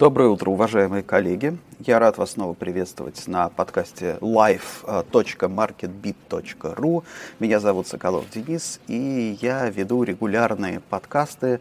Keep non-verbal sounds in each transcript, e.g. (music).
Доброе утро, уважаемые коллеги. Я рад вас снова приветствовать на подкасте live.marketbit.ru. Меня зовут Соколов Денис, и я веду регулярные подкасты,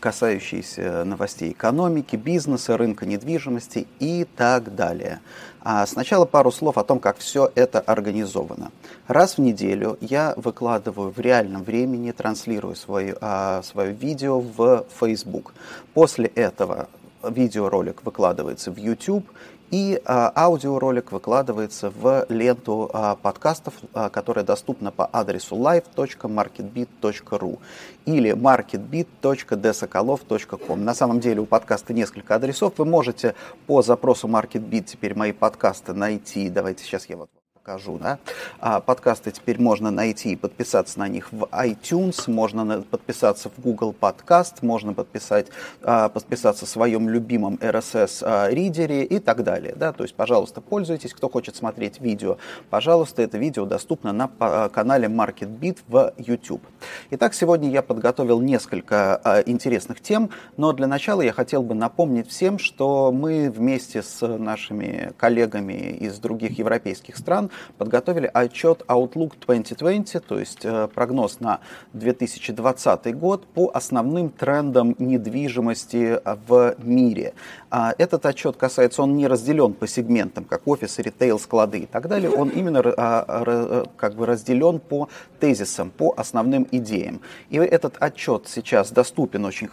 касающиеся новостей экономики, бизнеса, рынка недвижимости и так далее. А сначала пару слов о том, как все это организовано. Раз в неделю я выкладываю в реальном времени, транслирую свое, а, свое видео в Facebook. После этого видеоролик выкладывается в YouTube, и а, аудиоролик выкладывается в ленту а, подкастов, а, которая доступна по адресу live.marketbit.ru или marketbit.desokolov.com. На самом деле у подкаста несколько адресов. Вы можете по запросу MarketBit теперь мои подкасты найти. Давайте сейчас я вот покажу. Да? А подкасты теперь можно найти и подписаться на них в iTunes, можно подписаться в Google Podcast, можно подписать, а, подписаться в своем любимом RSS-ридере и так далее. Да? То есть, пожалуйста, пользуйтесь. Кто хочет смотреть видео, пожалуйста, это видео доступно на а, канале MarketBeat в YouTube. Итак, сегодня я подготовил несколько а, интересных тем, но для начала я хотел бы напомнить всем, что мы вместе с нашими коллегами из других европейских стран подготовили отчет Outlook 2020, то есть э, прогноз на 2020 год по основным трендам недвижимости в мире. А этот отчет касается, он не разделен по сегментам, как офис, ритейл, склады и так далее, он именно а, э, как бы разделен по тезисам, по основным идеям. И этот отчет сейчас доступен, очень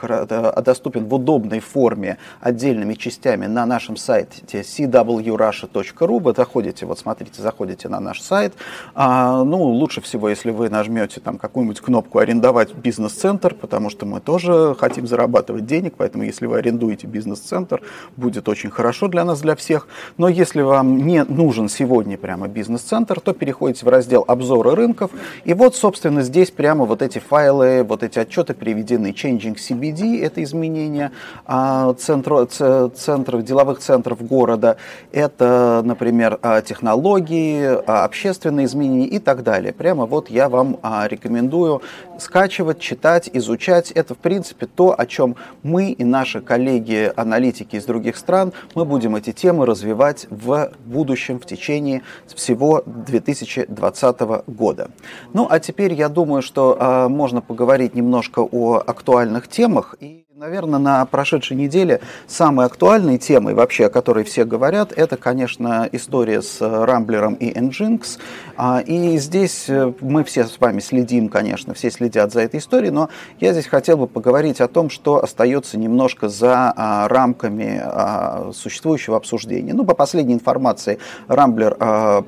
доступен в удобной форме отдельными частями на нашем сайте cwrussia.ru. Вы заходите, вот смотрите, заходите заходите на наш сайт. А, ну, лучше всего, если вы нажмете там какую-нибудь кнопку «Арендовать бизнес-центр», потому что мы тоже хотим зарабатывать денег, поэтому если вы арендуете бизнес-центр, будет очень хорошо для нас, для всех. Но если вам не нужен сегодня прямо бизнес-центр, то переходите в раздел «Обзоры рынков», и вот, собственно, здесь прямо вот эти файлы, вот эти отчеты приведены. Changing CBD – это изменение а, центров, центров, деловых центров города. Это, например, а, технологии, а, общественные изменения и так далее. Прямо вот я вам а, рекомендую скачивать, читать, изучать. Это, в принципе, то, о чем мы и наши коллеги-аналитики из других стран, мы будем эти темы развивать в будущем, в течение всего 2020 года. Ну, а теперь я думаю, что э, можно поговорить немножко о актуальных темах. И Наверное, на прошедшей неделе самой актуальной темой, вообще о которой все говорят, это, конечно, история с Рамблером и Nginx. А, и здесь э, мы все с вами следим, конечно, все следят за этой историей, но я здесь хотел бы поговорить о том, что остается немножко за а, рамками а, существующего обсуждения. Ну, по последней информации, Рамблер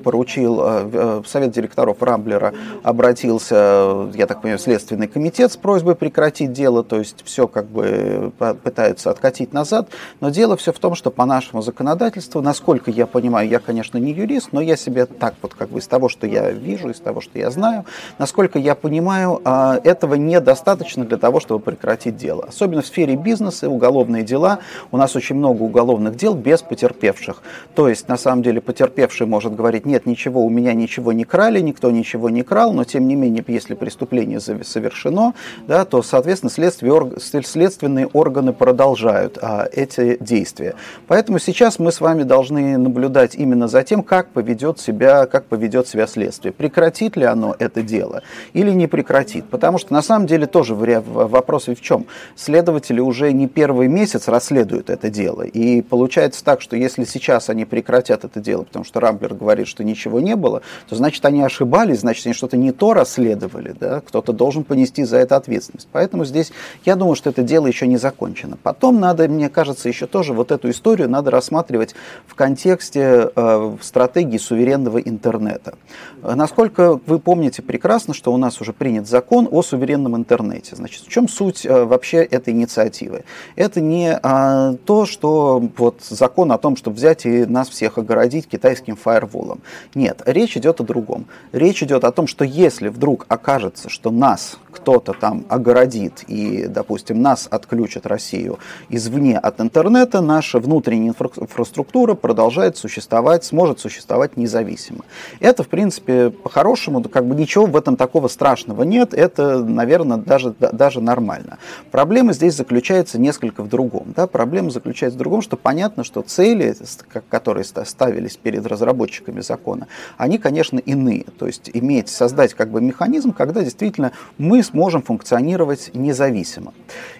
поручил, э, Совет директоров Рамблера обратился, я так понимаю, в Следственный комитет с просьбой прекратить дело, то есть все как бы пытаются откатить назад, но дело все в том, что по нашему законодательству, насколько я понимаю, я, конечно, не юрист, но я себе так вот как бы из того, что я вижу, из того, что я знаю, насколько я понимаю, а, этого недостаточно для того, чтобы прекратить дело. Особенно в сфере бизнеса, уголовные дела. У нас очень много уголовных дел без потерпевших. То есть, на самом деле, потерпевший может говорить, нет, ничего, у меня ничего не крали, никто ничего не крал, но тем не менее, если преступление совершено, да, то, соответственно, следствие, следствие следственные органы продолжают а, эти действия. Поэтому сейчас мы с вами должны наблюдать именно за тем, как поведет себя, как поведет себя следствие. Прекратит ли оно это дело или не прекратит? Потому что на самом деле тоже вопрос ведь в чем? Следователи уже не первый месяц расследуют это дело. И получается так, что если сейчас они прекратят это дело, потому что Рамблер говорит, что ничего не было, то значит они ошибались, значит они что-то не то расследовали, да? кто-то должен понести за это ответственность. Поэтому здесь я думаю, что это дело еще еще не закончено. Потом надо, мне кажется, еще тоже вот эту историю надо рассматривать в контексте э, стратегии суверенного интернета. Насколько вы помните прекрасно, что у нас уже принят закон о суверенном интернете. Значит, в чем суть э, вообще этой инициативы? Это не э, то, что вот закон о том, чтобы взять и нас всех огородить китайским фаерволом. Нет, речь идет о другом. Речь идет о том, что если вдруг окажется, что нас кто-то там огородит и, допустим, нас от отключат Россию извне от интернета, наша внутренняя инфраструктура продолжает существовать, сможет существовать независимо. Это, в принципе, по-хорошему, как бы ничего в этом такого страшного нет, это, наверное, даже, даже нормально. Проблема здесь заключается несколько в другом. Да? Проблема заключается в другом, что понятно, что цели, которые ставились перед разработчиками закона, они, конечно, иные. То есть иметь, создать как бы механизм, когда действительно мы сможем функционировать независимо.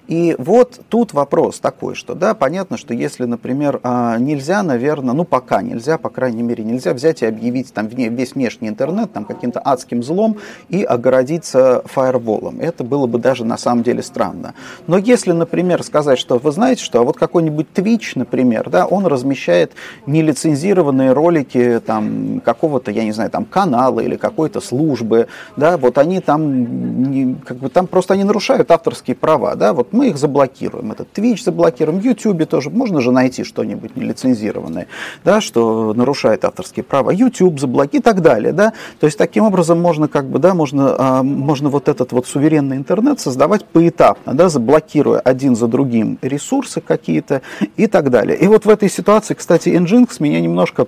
И вот тут вопрос такой, что да, понятно, что если, например, а, нельзя, наверное, ну пока нельзя, по крайней мере, нельзя взять и объявить там весь внешний интернет там каким-то адским злом и огородиться фаерволом. Это было бы даже на самом деле странно. Но если, например, сказать, что вы знаете, что вот какой-нибудь Twitch, например, да, он размещает нелицензированные ролики там какого-то, я не знаю, там канала или какой-то службы, да, вот они там, как бы там просто они нарушают авторские права, да, вот мы их заблокируем. Этот Twitch заблокируем, в YouTube тоже. Можно же найти что-нибудь нелицензированное, да, что нарушает авторские права. YouTube заблокируем и так далее. Да? То есть таким образом можно, как бы, да, можно, а, можно вот этот вот суверенный интернет создавать поэтапно, да, заблокируя один за другим ресурсы какие-то и так далее. И вот в этой ситуации, кстати, Nginx меня немножко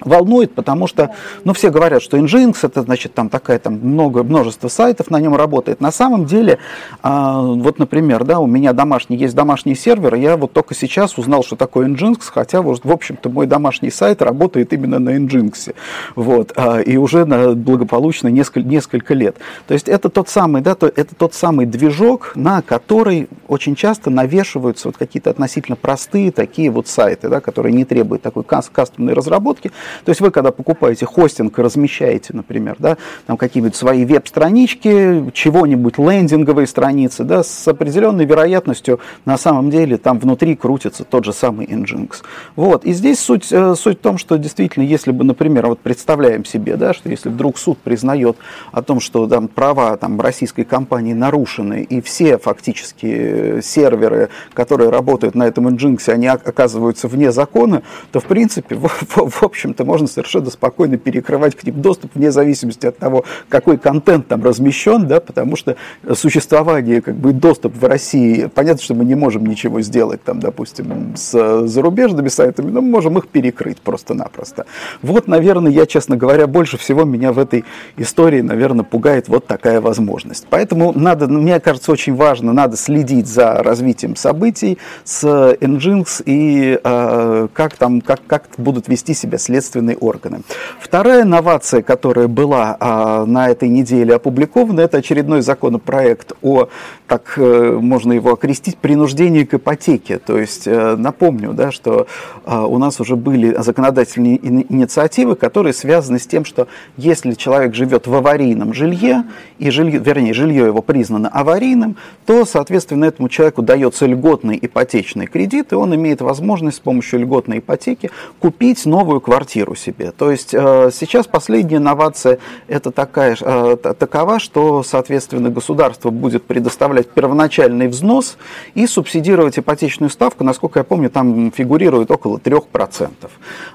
волнует, потому что, ну, все говорят, что Nginx, это, значит, там такая, там, много, множество сайтов на нем работает. На самом деле, а, вот, например, да, у меня домашний, есть домашний сервер, я вот только сейчас узнал, что такое Nginx, хотя, вот, в общем-то, мой домашний сайт работает именно на Nginx, вот, а, и уже на, благополучно несколько, несколько лет. То есть это тот самый, да, то, это тот самый движок, на который очень часто навешиваются вот какие-то относительно простые такие вот сайты, да, которые не требуют такой кастомной разработки, то есть вы, когда покупаете хостинг и размещаете, например, да, там какие-нибудь свои веб-странички, чего-нибудь, лендинговые страницы, да, с определенной вероятностью на самом деле там внутри крутится тот же самый Nginx. Вот. И здесь суть, э, суть в том, что действительно, если бы, например, вот представляем себе, да, что если вдруг суд признает о том, что там права там, российской компании нарушены, и все фактически серверы, которые работают на этом Nginx, они оказываются вне закона, то, в принципе, в, в, в общем-то, можно совершенно спокойно перекрывать к ним доступ вне зависимости от того, какой контент там размещен, да, потому что существование, как бы, доступ в России, понятно, что мы не можем ничего сделать, там, допустим, с зарубежными сайтами, но мы можем их перекрыть просто-напросто. Вот, наверное, я, честно говоря, больше всего меня в этой истории, наверное, пугает вот такая возможность. Поэтому надо, мне кажется, очень важно, надо следить за развитием событий с Nginx и э, как там, как, как будут вести себя следственные органы. Вторая новация, которая была а, на этой неделе опубликована, это очередной законопроект о, так э, можно его окрестить, принуждении к ипотеке. То есть э, напомню, да, что а, у нас уже были законодательные инициативы, которые связаны с тем, что если человек живет в аварийном жилье, и жилье, вернее, жилье его признано аварийным, то, соответственно, этому человеку дается льготный ипотечный кредит, и он имеет возможность с помощью льготной ипотеки купить новую квартиру себе. То есть э, сейчас последняя инновация это такая, э, такова, что, соответственно, государство будет предоставлять первоначальный взнос и субсидировать ипотечную ставку, насколько я помню, там фигурирует около 3%.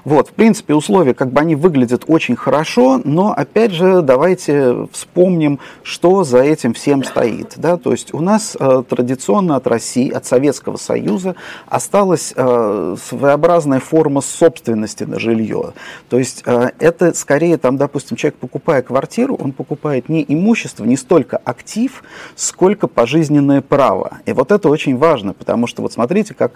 Вот, в принципе, условия, как бы они выглядят очень хорошо, но, опять же, давайте вспомним, что за этим всем стоит. Да? То есть у нас э, традиционно от России, от Советского Союза осталась своеобразная форма собственности на жилье. То есть э, это скорее, там, допустим, человек, покупая квартиру, он покупает не имущество, не столько актив, сколько пожизненное право. И вот это очень важно, потому что вот смотрите, как,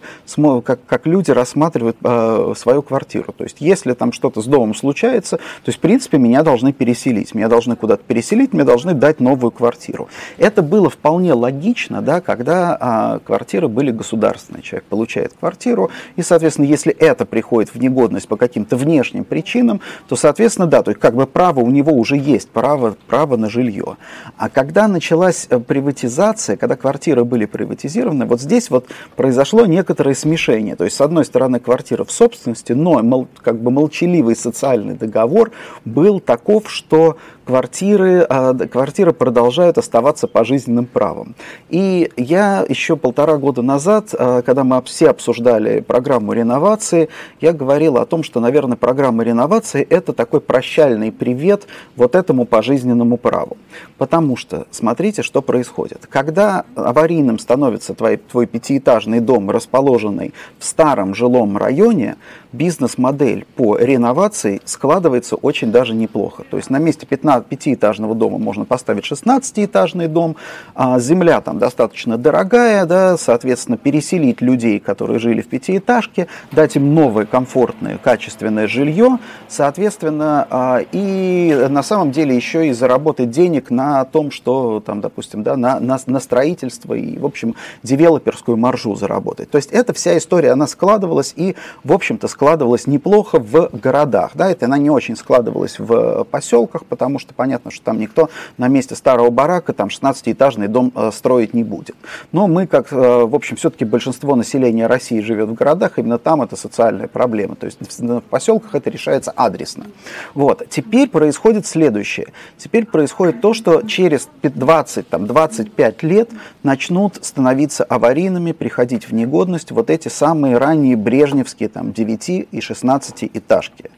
как, как люди рассматривают э, свою квартиру. То есть если там что-то с домом случается, то есть, в принципе, меня должны переселить. Меня должны куда-то переселить, мне должны дать новую квартиру. Это было вполне логично, да, когда а, квартиры были государственные. Человек получает квартиру, и, соответственно, если это приходит в негодность по каким-то внешним причинам, то, соответственно, да, то есть как бы право у него уже есть, право, право на жилье. А когда началась э, приватизация, когда квартиры были приватизированы, вот здесь вот произошло некоторое смешение. То есть, с одной стороны, квартира в собственности, но как бы молчаливый социальный договор был таков, что квартиры, а, квартиры продолжают оставаться пожизненным правом. И я еще полтора года назад, а, когда мы все обсуждали программу реновации, я говорил о том, что, наверное, программа реновации – это такой прощальный привет вот этому пожизненному праву. Потому что, смотрите, что происходит. Когда аварийным становится твой, твой пятиэтажный дом, расположенный в старом жилом районе, бизнес-модель по реновации складывается очень даже неплохо. То есть на месте 15, пятиэтажного дома можно поставить 16-этажный дом, а земля там достаточно дорогая, да, соответственно, переселить людей, которые жили в пятиэтажке, дать им новое, комфортное, качественное жилье, соответственно, а, и на самом деле еще и заработать денег на том, что там, допустим, да, на, на, на строительство и, в общем, девелоперскую маржу заработать. То есть эта вся история, она складывалась и, в общем-то, складывалась неплохо в городах. Да, это она не очень складывалась в поселках, потому что понятно, что там никто на месте старого барака там 16-этажный дом э, строить не будет. Но мы, как, э, в общем, все-таки большинство населения России живет в городах, именно там это социальная проблема. То есть в поселках это решается адресно. Вот. Теперь происходит следующее. Теперь происходит то, что через 20-25 лет начнут становиться аварийными, приходить в негодность вот эти самые ранние брежневские там 9 и 16 этажки.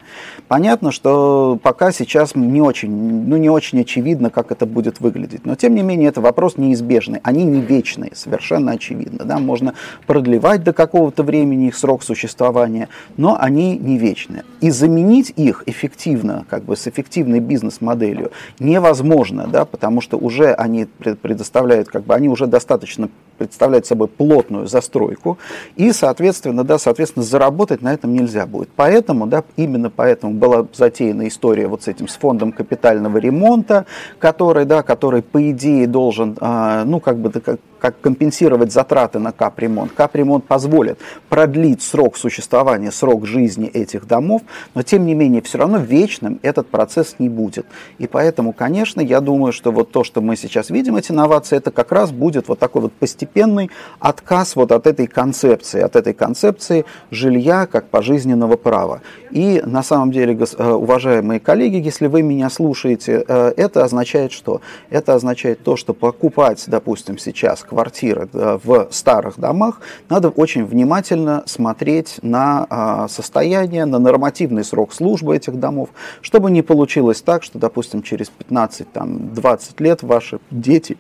Понятно, что пока сейчас не очень, ну, не очень очевидно, как это будет выглядеть. Но, тем не менее, это вопрос неизбежный. Они не вечные, совершенно очевидно. Да? Можно продлевать до какого-то времени их срок существования, но они не вечные. И заменить их эффективно, как бы с эффективной бизнес-моделью невозможно, да, потому что уже они предоставляют, как бы, они уже достаточно представляют собой плотную застройку, и, соответственно, да, соответственно, заработать на этом нельзя будет. Поэтому, да, именно поэтому была затеяна история вот с этим, с фондом капитального ремонта, который, да, который, по идее, должен, а, ну, как бы, как, как компенсировать затраты на капремонт. Капремонт позволит продлить срок существования, срок жизни этих домов, но тем не менее все равно вечным этот процесс не будет. И поэтому, конечно, я думаю, что вот то, что мы сейчас видим, эти инновации, это как раз будет вот такой вот постепенный отказ вот от этой концепции, от этой концепции жилья как пожизненного права. И на самом деле, э, уважаемые коллеги, если вы меня слушаете, э, это означает что? Это означает то, что покупать, допустим, сейчас квартиры в старых домах, надо очень внимательно смотреть на а, состояние, на нормативный срок службы этих домов, чтобы не получилось так, что, допустим, через 15-20 лет ваши дети,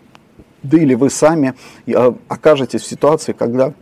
да или вы сами а, окажетесь в ситуации, когда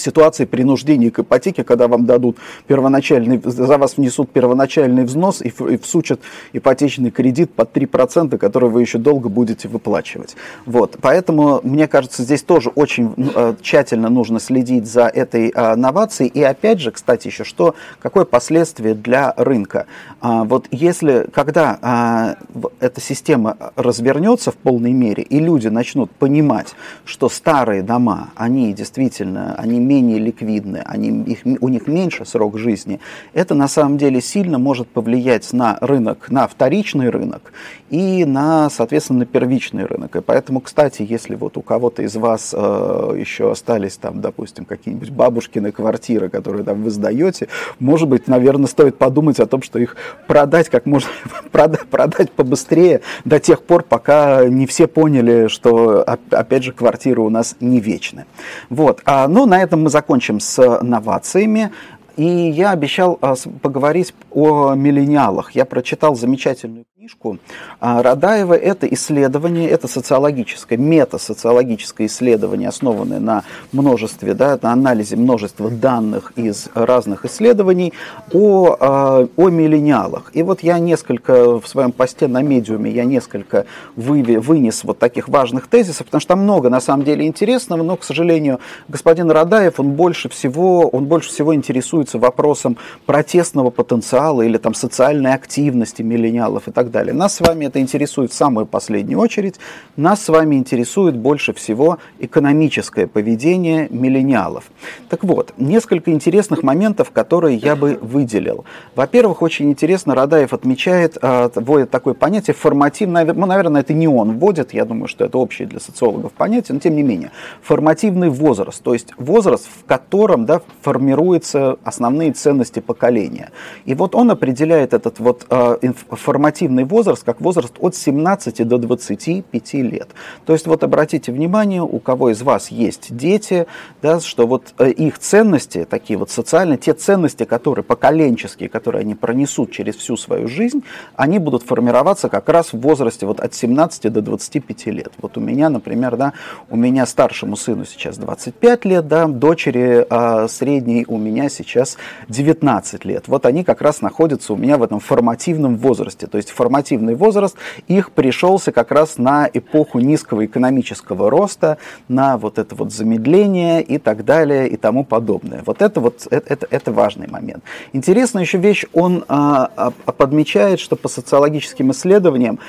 ситуации принуждения к ипотеке, когда вам дадут первоначальный, за вас внесут первоначальный взнос и, и всучат ипотечный кредит под 3%, который вы еще долго будете выплачивать. Вот. Поэтому, мне кажется, здесь тоже очень э, тщательно нужно следить за этой э, новацией. И опять же, кстати, еще что, какое последствие для рынка. А, вот если, когда а, эта система развернется в полной мере, и люди начнут понимать, что старые дома, они действительно, они менее ликвидны, они, их, у них меньше срок жизни, это на самом деле сильно может повлиять на рынок, на вторичный рынок и на, соответственно, на первичный рынок. И поэтому, кстати, если вот у кого-то из вас э, еще остались там, допустим, какие-нибудь бабушкины квартиры, которые там вы сдаете, может быть, наверное, стоит подумать о том, что их продать как можно, (laughs) продать, продать побыстрее до тех пор, пока не все поняли, что, опять же, квартиры у нас не вечны. Вот. А, ну, на этом мы закончим с новациями. И я обещал а, поговорить о миллениалах. Я прочитал замечательную книжку а, Радаева. Это исследование, это социологическое, мета-социологическое исследование, основанное на множестве, да, на анализе множества данных из разных исследований о, а, о миллениалах. И вот я несколько в своем посте на медиуме, я несколько вынес вот таких важных тезисов, потому что там много на самом деле интересного, но, к сожалению, господин Радаев, он больше всего, он больше всего интересуется вопросом протестного потенциала или там социальной активности миллениалов и так далее. Нас с вами это интересует в самую последнюю очередь. Нас с вами интересует больше всего экономическое поведение миллениалов. Так вот, несколько интересных моментов, которые я бы выделил. Во-первых, очень интересно, Радаев отмечает, а, вводит такое понятие формативное, ну, наверное, это не он вводит, я думаю, что это общее для социологов понятие, но тем не менее, формативный возраст, то есть возраст, в котором да, формируются основные ценности поколения. И вот он определяет этот вот э, формативный формативный возраст как возраст от 17 до 25 лет. То есть вот обратите внимание, у кого из вас есть дети, да, что вот э, их ценности, такие вот социальные, те ценности, которые поколенческие, которые они пронесут через всю свою жизнь, они будут формироваться как раз в возрасте вот от 17 до 25 лет. Вот у меня, например, да, у меня старшему сыну сейчас 25 лет, да, дочери а, средней у меня сейчас 19 лет. Вот они как раз находятся у меня в этом формативном возрасте. То есть формативный возраст их пришелся как раз на эпоху низкого экономического роста, на вот это вот замедление и так далее и тому подобное. Вот это вот это, это, это важный момент. Интересная еще вещь, он а, а, подмечает, что по социологическим исследованиям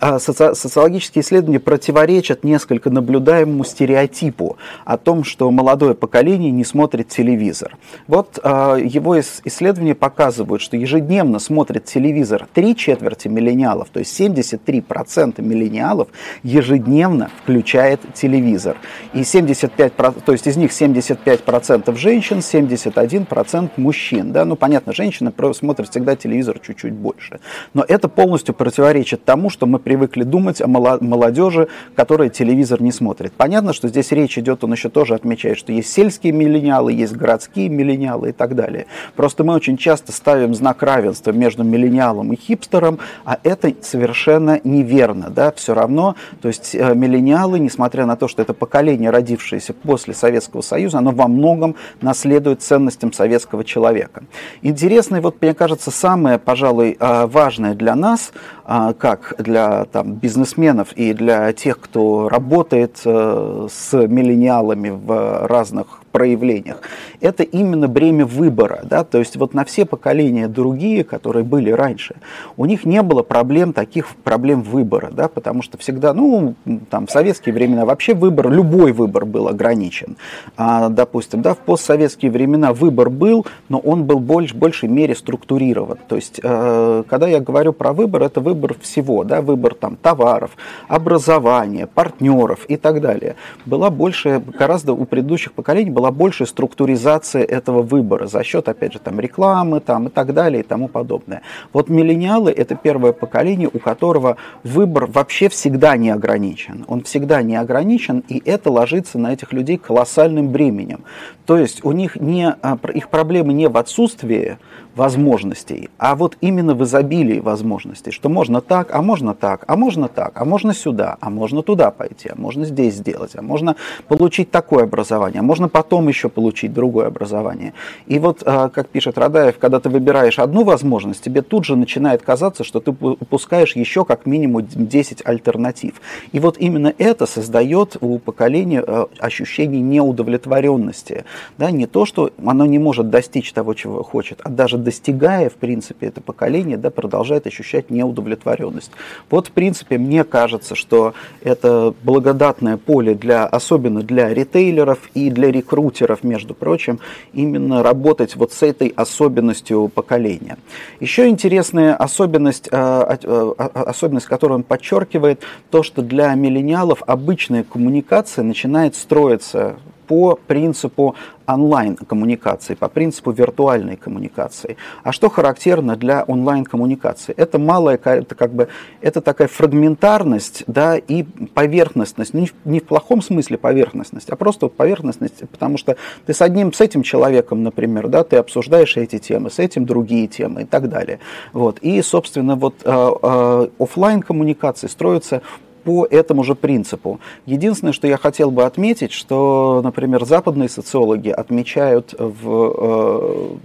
а, соци, социологические исследования противоречат несколько наблюдаемому стереотипу о том, что молодое поколение не смотрит телевизор. Вот а, его исследования показывают, что ежедневно смотрит телевизор три четверти миллениалов, то есть 73% миллениалов ежедневно включает телевизор. И 75%, то есть из них 75% женщин, 71% мужчин. Да? Ну, понятно, женщины смотрят всегда телевизор чуть-чуть больше. Но это полностью противоречит тому, что мы привыкли думать о молодежи, которая телевизор не смотрит. Понятно, что здесь речь идет, он еще тоже отмечает, что есть сельские миллениалы, есть городские миллениалы и так далее. Просто мы очень часто ставим знак равенства между миллениалом и хипстером, а это совершенно неверно. Да? Все равно, то есть э, миллениалы, несмотря на то, что это поколение, родившееся после Советского Союза, оно во многом наследует ценностям советского человека. Интересно, вот мне кажется, самое, пожалуй, э, важное для нас, э, как для там, бизнесменов и для тех, кто работает с миллениалами в разных проявлениях, это именно бремя выбора. Да? То есть вот на все поколения другие, которые были раньше, у них не было проблем, таких проблем выбора, да? потому что всегда, ну, там, в советские времена вообще выбор, любой выбор был ограничен. А, допустим, да, в постсоветские времена выбор был, но он был больше, в большей мере структурирован. То есть, э, когда я говорю про выбор, это выбор всего, да, выбор там, товаров, образования, партнеров и так далее. Была больше, гораздо у предыдущих поколений была большая структуризация этого выбора за счет, опять же, там, рекламы там, и так далее и тому подобное. Вот миллениалы – это первое поколение, у которого выбор вообще всегда не ограничен. Он всегда не ограничен, и это ложится на этих людей колоссальным бременем. То есть у них не, а, их проблемы не в отсутствии возможностей, а вот именно в изобилии возможностей, что можно так, а можно так, а можно так, а можно сюда, а можно туда пойти, а можно здесь сделать, а можно получить такое образование, а можно потом еще получить другое образование. И вот, а, как пишет Радаев, когда ты выбираешь одну возможность, тебе тут же начинает казаться, что ты упускаешь еще как минимум 10 альтернатив. И вот именно это создает у поколения а, ощущение неудовлетворенности. Да, не то, что оно не может достичь того, чего хочет, а даже достигая, в принципе, это поколение, да, продолжает ощущать неудовлетворенность. Вот, в принципе, мне кажется, что это благодатное поле для, особенно для ритейлеров и для рекрутеров, между прочим, именно работать вот с этой особенностью поколения. Еще интересная особенность, э, э, особенность, которую он подчеркивает, то, что для миллениалов обычная коммуникация начинает строиться по принципу онлайн-коммуникации, по принципу виртуальной коммуникации. А что характерно для онлайн-коммуникации? Это малая, это как бы, это такая фрагментарность, да, и поверхностность, не в, не в плохом смысле поверхностность, а просто поверхностность, потому что ты с одним, с этим человеком, например, да, ты обсуждаешь эти темы, с этим другие темы и так далее. Вот. И, собственно, вот э, э, офлайн коммуникации строятся по этому же принципу. Единственное, что я хотел бы отметить, что, например, западные социологи отмечают в э,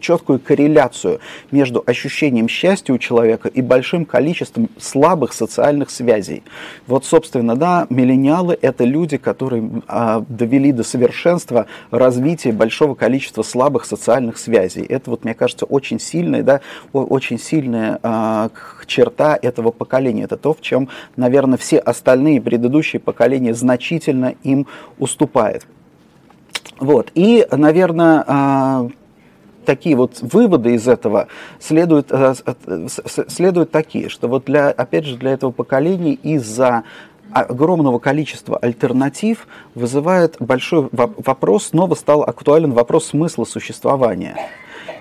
четкую корреляцию между ощущением счастья у человека и большим количеством слабых социальных связей. Вот, собственно, да, миллениалы – это люди, которые а, довели до совершенства развитие большого количества слабых социальных связей. Это, вот, мне кажется, очень сильная, да, очень сильная а, черта этого поколения. Это то, в чем, наверное, все остальные предыдущие поколения значительно им уступают. Вот. И, наверное, а, такие вот выводы из этого следуют, э, следуют такие, что вот для, опять же, для этого поколения из-за огромного количества альтернатив вызывает большой вопрос, снова стал актуален вопрос смысла существования.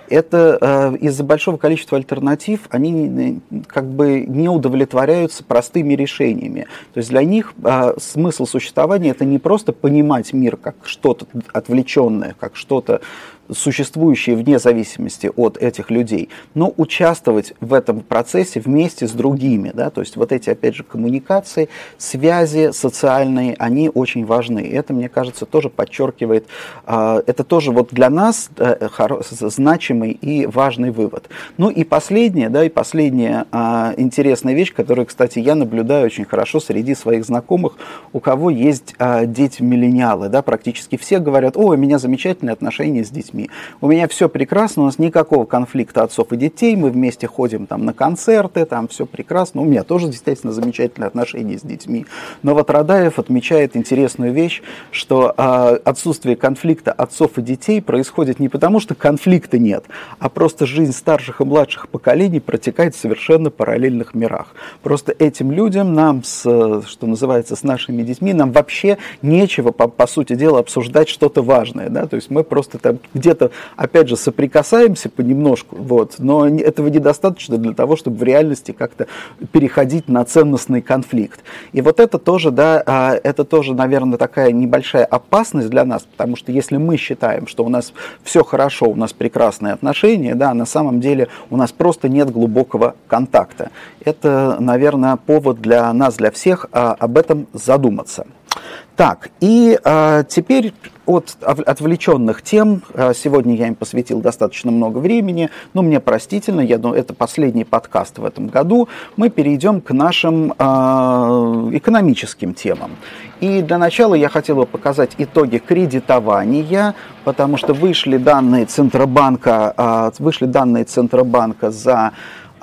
это э, из-за большого количества альтернатив они как бы не удовлетворяются простыми решениями. То есть для них э, смысл существования это не просто понимать мир как что-то отвлеченное, как что-то существующие вне зависимости от этих людей, но участвовать в этом процессе вместе с другими. Да? То есть вот эти, опять же, коммуникации, связи социальные, они очень важны. Это, мне кажется, тоже подчеркивает, а, это тоже вот для нас э, значимый и важный вывод. Ну и последнее, да, и последняя а, интересная вещь, которую, кстати, я наблюдаю очень хорошо среди своих знакомых, у кого есть а, дети-миллениалы, да, практически все говорят, о, у меня замечательные отношения с детьми детьми. У меня все прекрасно, у нас никакого конфликта отцов и детей, мы вместе ходим там на концерты, там все прекрасно. У меня тоже, действительно, замечательные отношения с детьми. Но вот Радаев отмечает интересную вещь, что э, отсутствие конфликта отцов и детей происходит не потому, что конфликта нет, а просто жизнь старших и младших поколений протекает в совершенно параллельных мирах. Просто этим людям, нам, с, что называется, с нашими детьми, нам вообще нечего, по, по сути дела, обсуждать что-то важное. Да? То есть мы просто там где-то, опять же, соприкасаемся понемножку, вот, но этого недостаточно для того, чтобы в реальности как-то переходить на ценностный конфликт. И вот это тоже, да, а, это тоже, наверное, такая небольшая опасность для нас, потому что если мы считаем, что у нас все хорошо, у нас прекрасные отношения, да, на самом деле у нас просто нет глубокого контакта. Это, наверное, повод для нас, для всех а, об этом задуматься. Так, и э, теперь от отвлеченных тем, э, сегодня я им посвятил достаточно много времени, но мне простительно, я думаю, это последний подкаст в этом году, мы перейдем к нашим э, экономическим темам. И для начала я хотел бы показать итоги кредитования, потому что вышли данные Центробанка, э, вышли данные Центробанка за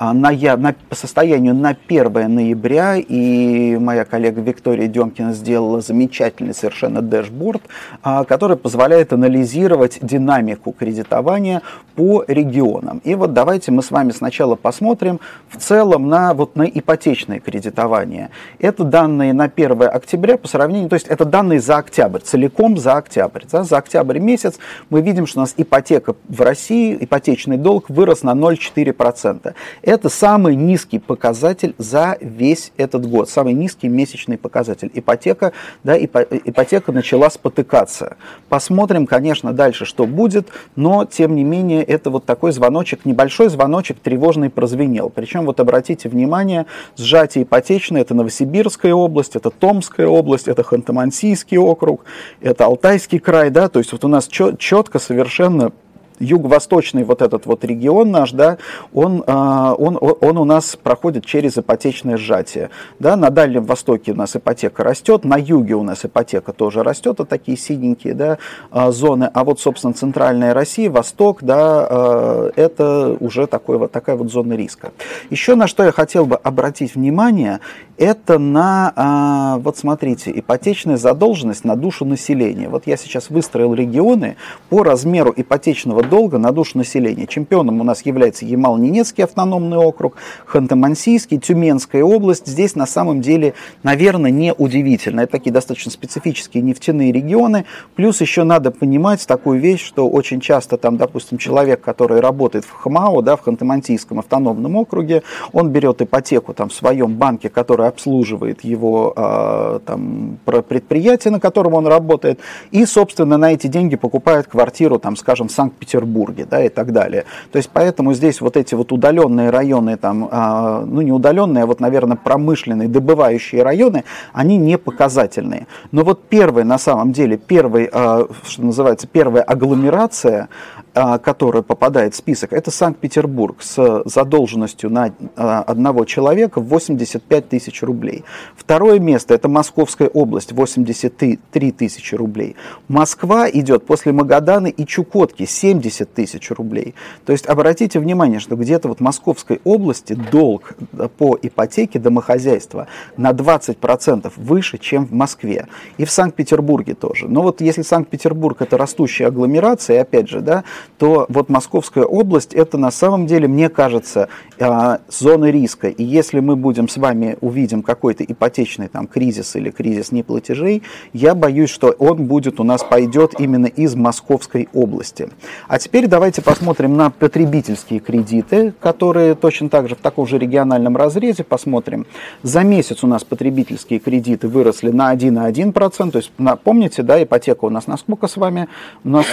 а, на, на, по состоянию на 1 ноября, и моя коллега Виктория Демкина сделала замечательный совершенно дэшборд, а, который позволяет анализировать динамику кредитования по регионам. И вот давайте мы с вами сначала посмотрим в целом на, вот, на ипотечное кредитование. Это данные на 1 октября по сравнению, то есть это данные за октябрь, целиком за октябрь. Да, за октябрь месяц мы видим, что у нас ипотека в России, ипотечный долг вырос на 0,4%. Это самый низкий показатель за весь этот год, самый низкий месячный показатель. Ипотека, да, ипотека начала спотыкаться. Посмотрим, конечно, дальше, что будет, но, тем не менее, это вот такой звоночек, небольшой звоночек тревожный прозвенел. Причем, вот обратите внимание, сжатие ипотечное, это Новосибирская область, это Томская область, это Ханты-Мансийский округ, это Алтайский край, да, то есть вот у нас четко совершенно юго-восточный вот этот вот регион наш, да, он, а, он, он у нас проходит через ипотечное сжатие. Да, на Дальнем Востоке у нас ипотека растет, на юге у нас ипотека тоже растет, это такие синенькие да, а, зоны, а вот, собственно, центральная Россия, Восток, да, а, это уже такой, вот, такая вот зона риска. Еще на что я хотел бы обратить внимание, это на, вот смотрите, ипотечная задолженность на душу населения. Вот я сейчас выстроил регионы по размеру ипотечного долга на душу населения. Чемпионом у нас является Ямал-Ненецкий автономный округ, Ханты-Мансийский, Тюменская область. Здесь на самом деле, наверное, не удивительно. Это такие достаточно специфические нефтяные регионы. Плюс еще надо понимать такую вещь, что очень часто там, допустим, человек, который работает в ХМАО, да, в Ханты-Мансийском автономном округе, он берет ипотеку там в своем банке, который обслуживает его э, там, предприятие, на котором он работает, и, собственно, на эти деньги покупает квартиру, там, скажем, в Санкт-Петербурге Петербурге, да, и так далее. То есть поэтому здесь вот эти вот удаленные районы, там, а, ну не удаленные, а вот, наверное, промышленные, добывающие районы, они не показательные. Но вот первый, на самом деле, первый, а, что называется, первая агломерация, которая попадает в список, это Санкт-Петербург с задолженностью на а, одного человека в 85 тысяч рублей. Второе место это Московская область, 83 тысячи рублей. Москва идет после Магадана и Чукотки, 70 тысяч рублей. То есть обратите внимание, что где-то вот в Московской области долг по ипотеке домохозяйства на 20% выше, чем в Москве. И в Санкт-Петербурге тоже. Но вот если Санкт-Петербург это растущая агломерация, опять же, да, то вот Московская область это на самом деле, мне кажется, э, зона риска. И если мы будем с вами увидим какой-то ипотечный там кризис или кризис неплатежей, я боюсь, что он будет у нас пойдет именно из Московской области. А теперь давайте посмотрим на потребительские кредиты, которые точно так же в таком же региональном разрезе посмотрим. За месяц у нас потребительские кредиты выросли на 1,1%, то есть помните, да, ипотека у нас на сколько с вами? У нас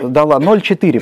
э, дала 0,4%,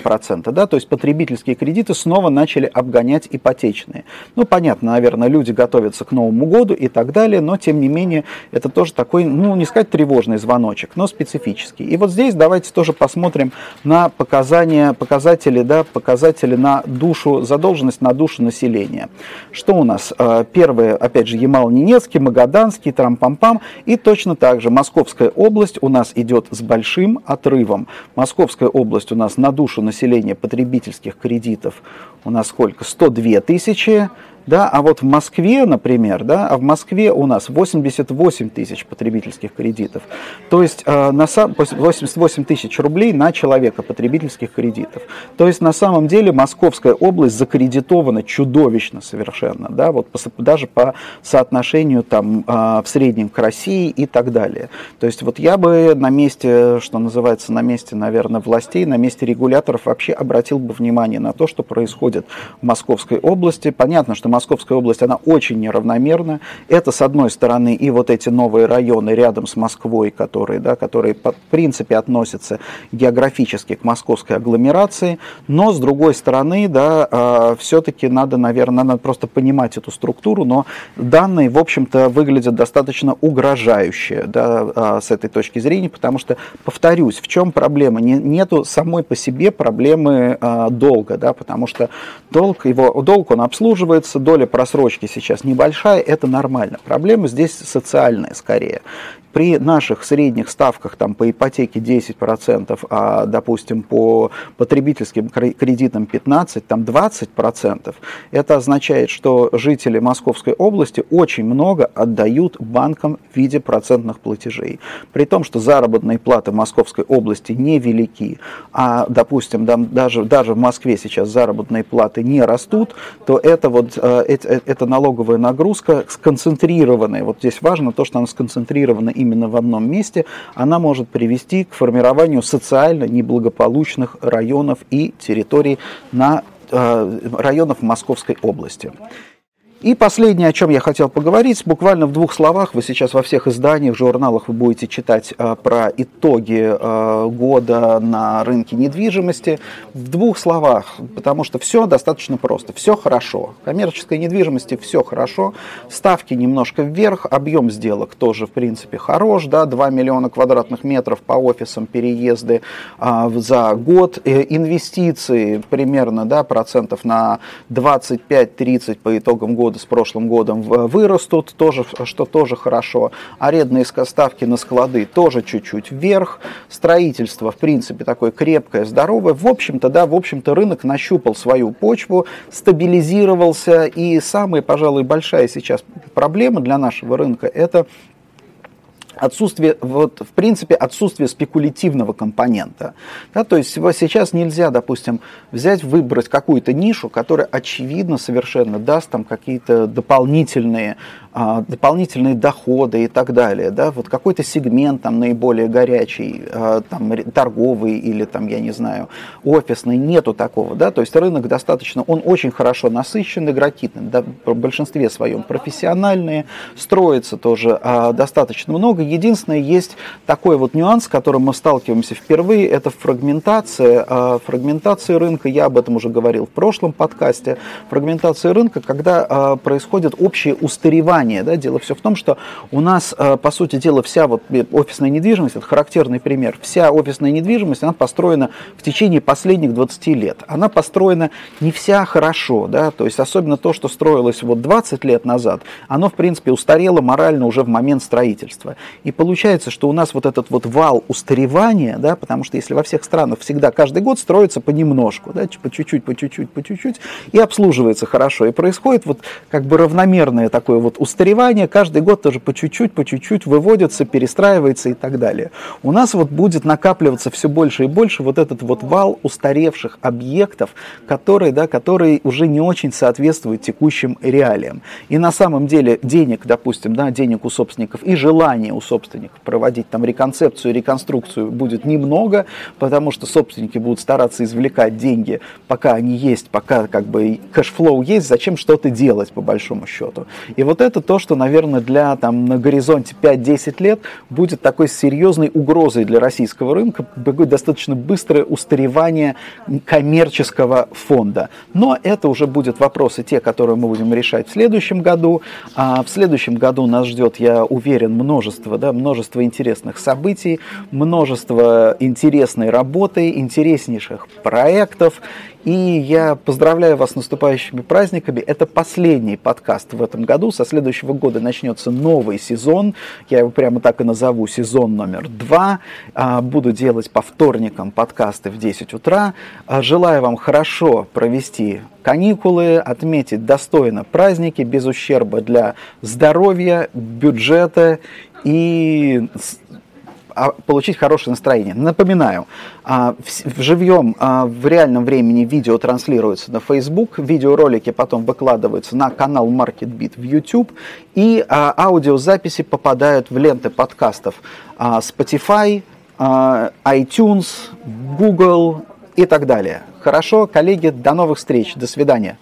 да, то есть потребительские кредиты снова начали обгонять ипотечные. Ну, понятно, наверное, люди готовятся к Новому году и так далее, но тем не менее это тоже такой, ну, не сказать тревожный звоночек, но специфический. И вот здесь давайте тоже посмотрим на показания, показатели, да, показатели на душу, задолженность на душу населения. Что у нас? Э, первое, опять же, Ямал-Ненецкий, Магаданский, Трампампам. И точно так же Московская область у нас идет с большим отрывом. Московская область у нас на душу населения потребительских кредитов у нас сколько? 102 тысячи да, а вот в Москве, например, да, а в Москве у нас 88 тысяч потребительских кредитов. То есть э, на сам, 88 тысяч рублей на человека потребительских кредитов. То есть на самом деле Московская область закредитована чудовищно совершенно, да, вот по, даже по соотношению там э, в среднем к России и так далее. То есть вот я бы на месте, что называется, на месте, наверное, властей, на месте регуляторов вообще обратил бы внимание на то, что происходит в Московской области. Понятно, что Московская область, она очень неравномерна. Это, с одной стороны, и вот эти новые районы рядом с Москвой, которые, да, которые в принципе относятся географически к московской агломерации, но, с другой стороны, да, а, все-таки надо, наверное, надо просто понимать эту структуру, но данные, в общем-то, выглядят достаточно угрожающе да, а, с этой точки зрения, потому что, повторюсь, в чем проблема? Не, нету самой по себе проблемы а, долга, да, потому что долг, его, долг он обслуживается, доля просрочки сейчас небольшая, это нормально. Проблема здесь социальная скорее при наших средних ставках там, по ипотеке 10%, а, допустим, по потребительским кредитам 15, там 20%, это означает, что жители Московской области очень много отдают банкам в виде процентных платежей. При том, что заработные платы в Московской области невелики, а, допустим, даже, даже в Москве сейчас заработные платы не растут, то это вот э, это налоговая нагрузка сконцентрированная. Вот здесь важно то, что она сконцентрирована именно в одном месте, она может привести к формированию социально неблагополучных районов и территорий на э, районов Московской области. И последнее, о чем я хотел поговорить, буквально в двух словах, вы сейчас во всех изданиях, журналах вы будете читать э, про итоги э, года на рынке недвижимости. В двух словах, потому что все достаточно просто, все хорошо. Коммерческой недвижимости все хорошо, ставки немножко вверх, объем сделок тоже, в принципе, хорош, да, 2 миллиона квадратных метров по офисам, переезды э, за год, инвестиции примерно, да, процентов на 25-30 по итогам года года с прошлым годом вырастут, тоже, что тоже хорошо. Арендные ставки на склады тоже чуть-чуть вверх. Строительство, в принципе, такое крепкое, здоровое. В общем-то, да, в общем-то, рынок нащупал свою почву, стабилизировался. И самая, пожалуй, большая сейчас проблема для нашего рынка – это отсутствие, вот, в принципе, отсутствие спекулятивного компонента. Да, то есть сейчас нельзя, допустим, взять, выбрать какую-то нишу, которая очевидно совершенно даст там какие-то дополнительные дополнительные доходы и так далее, да, вот какой-то сегмент там наиболее горячий, а, там торговый или там, я не знаю, офисный, нету такого, да, то есть рынок достаточно, он очень хорошо насыщен, игроки да, в большинстве своем профессиональные, строится тоже а, достаточно много, единственное, есть такой вот нюанс, с которым мы сталкиваемся впервые, это фрагментация, а, фрагментация рынка, я об этом уже говорил в прошлом подкасте, фрагментация рынка, когда а, происходит общее устаревание внимание. Да? Дело все в том, что у нас, э, по сути дела, вся вот офисная недвижимость, это характерный пример, вся офисная недвижимость, она построена в течение последних 20 лет. Она построена не вся хорошо, да? то есть особенно то, что строилось вот 20 лет назад, оно, в принципе, устарело морально уже в момент строительства. И получается, что у нас вот этот вот вал устаревания, да, потому что если во всех странах всегда каждый год строится понемножку, да, по чуть-чуть, по чуть-чуть, по чуть-чуть, и обслуживается хорошо, и происходит вот как бы равномерное такое вот устаревание устаревание каждый год тоже по чуть-чуть, по чуть-чуть выводится, перестраивается и так далее. У нас вот будет накапливаться все больше и больше вот этот вот вал устаревших объектов, которые, да, которые уже не очень соответствуют текущим реалиям. И на самом деле денег, допустим, да, денег у собственников и желания у собственников проводить там реконцепцию, реконструкцию будет немного, потому что собственники будут стараться извлекать деньги, пока они есть, пока как бы cash flow есть, зачем что-то делать по большому счету. И вот это то, что, наверное, для там на горизонте 5-10 лет будет такой серьезной угрозой для российского рынка, будет достаточно быстрое устаревание коммерческого фонда. Но это уже будет вопросы те, которые мы будем решать в следующем году. А в следующем году нас ждет, я уверен, множество, да, множество интересных событий, множество интересной работы, интереснейших проектов. И я поздравляю вас с наступающими праздниками. Это последний подкаст в этом году. Со следующего года начнется новый сезон. Я его прямо так и назову сезон номер два. А, буду делать по вторникам подкасты в 10 утра. А, желаю вам хорошо провести каникулы, отметить достойно праздники без ущерба для здоровья, бюджета и получить хорошее настроение. Напоминаю, а, в живьем, а, в реальном времени видео транслируется на Facebook, видеоролики потом выкладываются на канал MarketBeat в YouTube, и аудиозаписи попадают в ленты подкастов Spotify, iTunes, Google и так далее. Хорошо, коллеги, до новых встреч, до свидания.